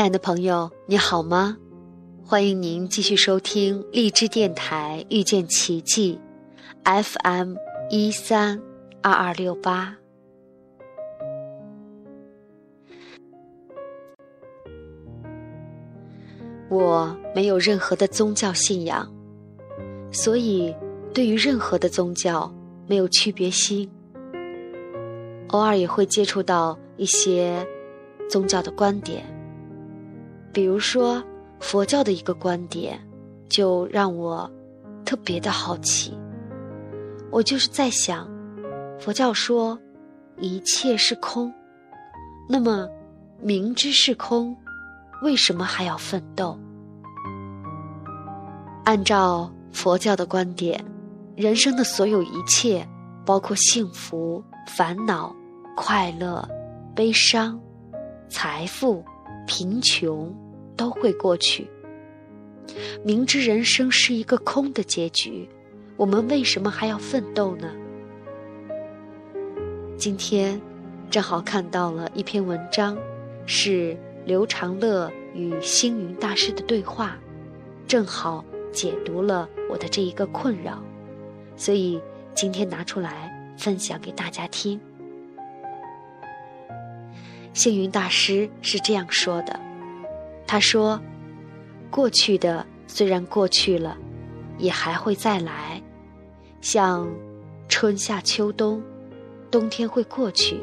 亲爱的朋友，你好吗？欢迎您继续收听荔枝电台遇见奇迹，FM 一三二二六八。我没有任何的宗教信仰，所以对于任何的宗教没有区别心。偶尔也会接触到一些宗教的观点，比如说佛教的一个观点，就让我特别的好奇。我就是在想，佛教说一切是空，那么明知是空，为什么还要奋斗？按照佛教的观点，人生的所有一切，包括幸福、烦恼。快乐、悲伤、财富、贫穷都会过去。明知人生是一个空的结局，我们为什么还要奋斗呢？今天正好看到了一篇文章，是刘长乐与星云大师的对话，正好解读了我的这一个困扰，所以今天拿出来分享给大家听。星云大师是这样说的：“他说，过去的虽然过去了，也还会再来。像春夏秋冬，冬天会过去，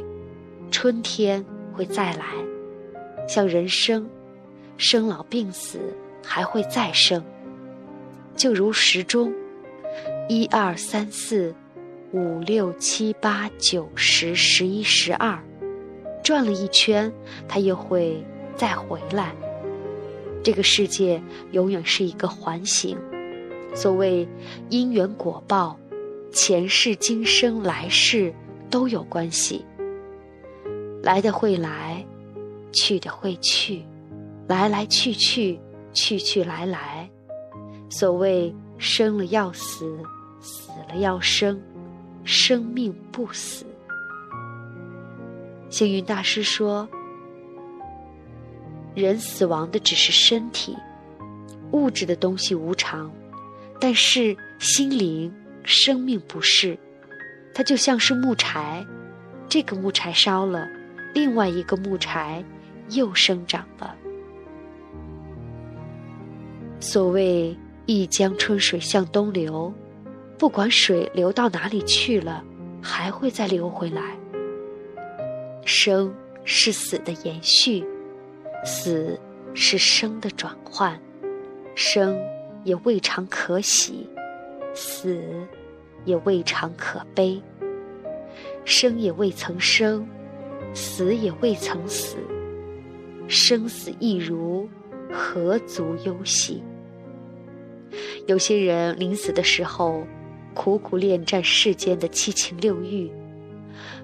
春天会再来。像人生，生老病死还会再生。就如时钟，一二三四，五六七八九十十一十二。”转了一圈，它又会再回来。这个世界永远是一个环形。所谓因缘果报，前世今生来世都有关系。来的会来，去的会去，来来去去，去去来来。所谓生了要死，死了要生，生命不死。星云大师说：“人死亡的只是身体，物质的东西无常，但是心灵、生命不是。它就像是木柴，这个木柴烧了，另外一个木柴又生长了。所谓一江春水向东流，不管水流到哪里去了，还会再流回来。”生是死的延续，死是生的转换，生也未尝可喜，死也未尝可悲。生也未曾生，死也未曾死，生死一如，何足忧喜？有些人临死的时候，苦苦恋战世间的七情六欲。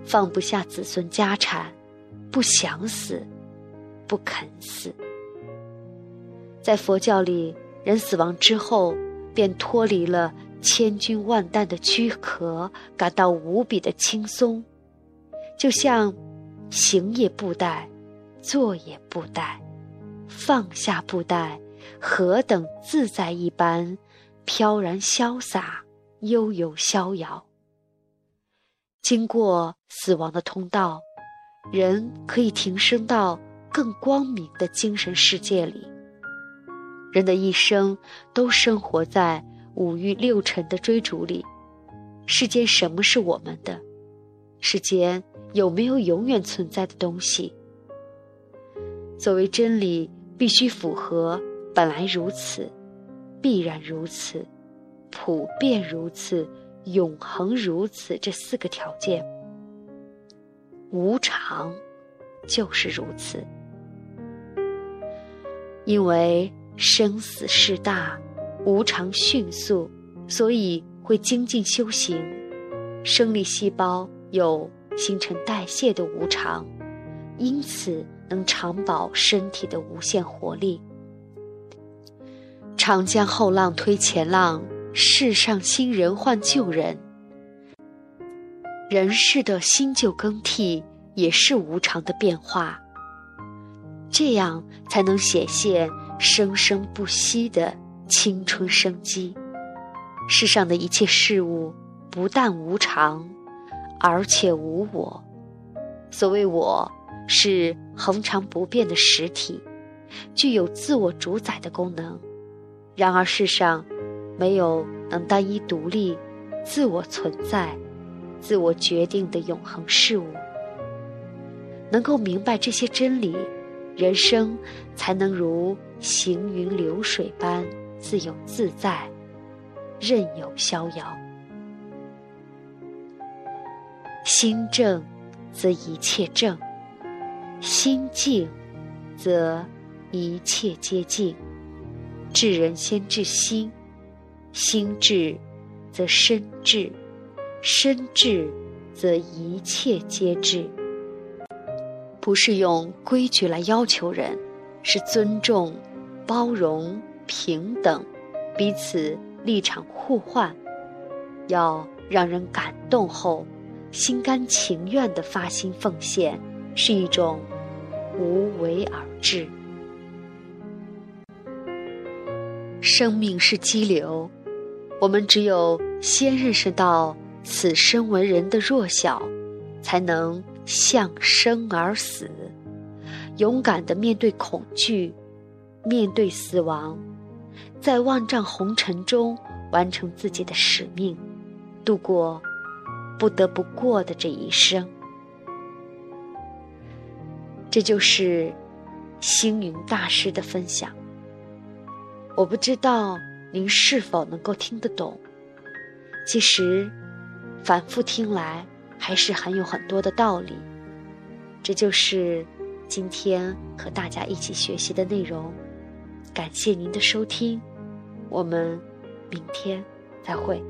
放不下子孙家产，不想死，不肯死。在佛教里，人死亡之后便脱离了千军万担的躯壳，感到无比的轻松，就像行也不怠，坐也不怠，放下不怠，何等自在一般，飘然潇洒，悠游逍遥。经过死亡的通道，人可以提升到更光明的精神世界里。人的一生都生活在五欲六尘的追逐里。世间什么是我们的？世间有没有永远存在的东西？作为真理，必须符合本来如此、必然如此、普遍如此。永恒如此，这四个条件，无常就是如此。因为生死事大，无常迅速，所以会精进修行。生理细胞有新陈代谢的无常，因此能长保身体的无限活力。长江后浪推前浪。世上新人换旧人，人世的新旧更替也是无常的变化。这样才能显现生生不息的青春生机。世上的一切事物不但无常，而且无我。所谓我，是恒常不变的实体，具有自我主宰的功能。然而世上，没有能单一独立、自我存在、自我决定的永恒事物。能够明白这些真理，人生才能如行云流水般自由自在。任由逍遥，心正则一切正；心静则一切皆静。治人先治心，心智则身治，身治则一切皆治。不是用规矩来要求人，是尊重、包容、平等，彼此。立场互换，要让人感动后，心甘情愿的发心奉献，是一种无为而治。生命是激流，我们只有先认识到此生为人的弱小，才能向生而死，勇敢的面对恐惧，面对死亡。在万丈红尘中完成自己的使命，度过不得不过的这一生。这就是星云大师的分享。我不知道您是否能够听得懂。其实，反复听来还是很有很多的道理。这就是今天和大家一起学习的内容。感谢您的收听。我们明天再会。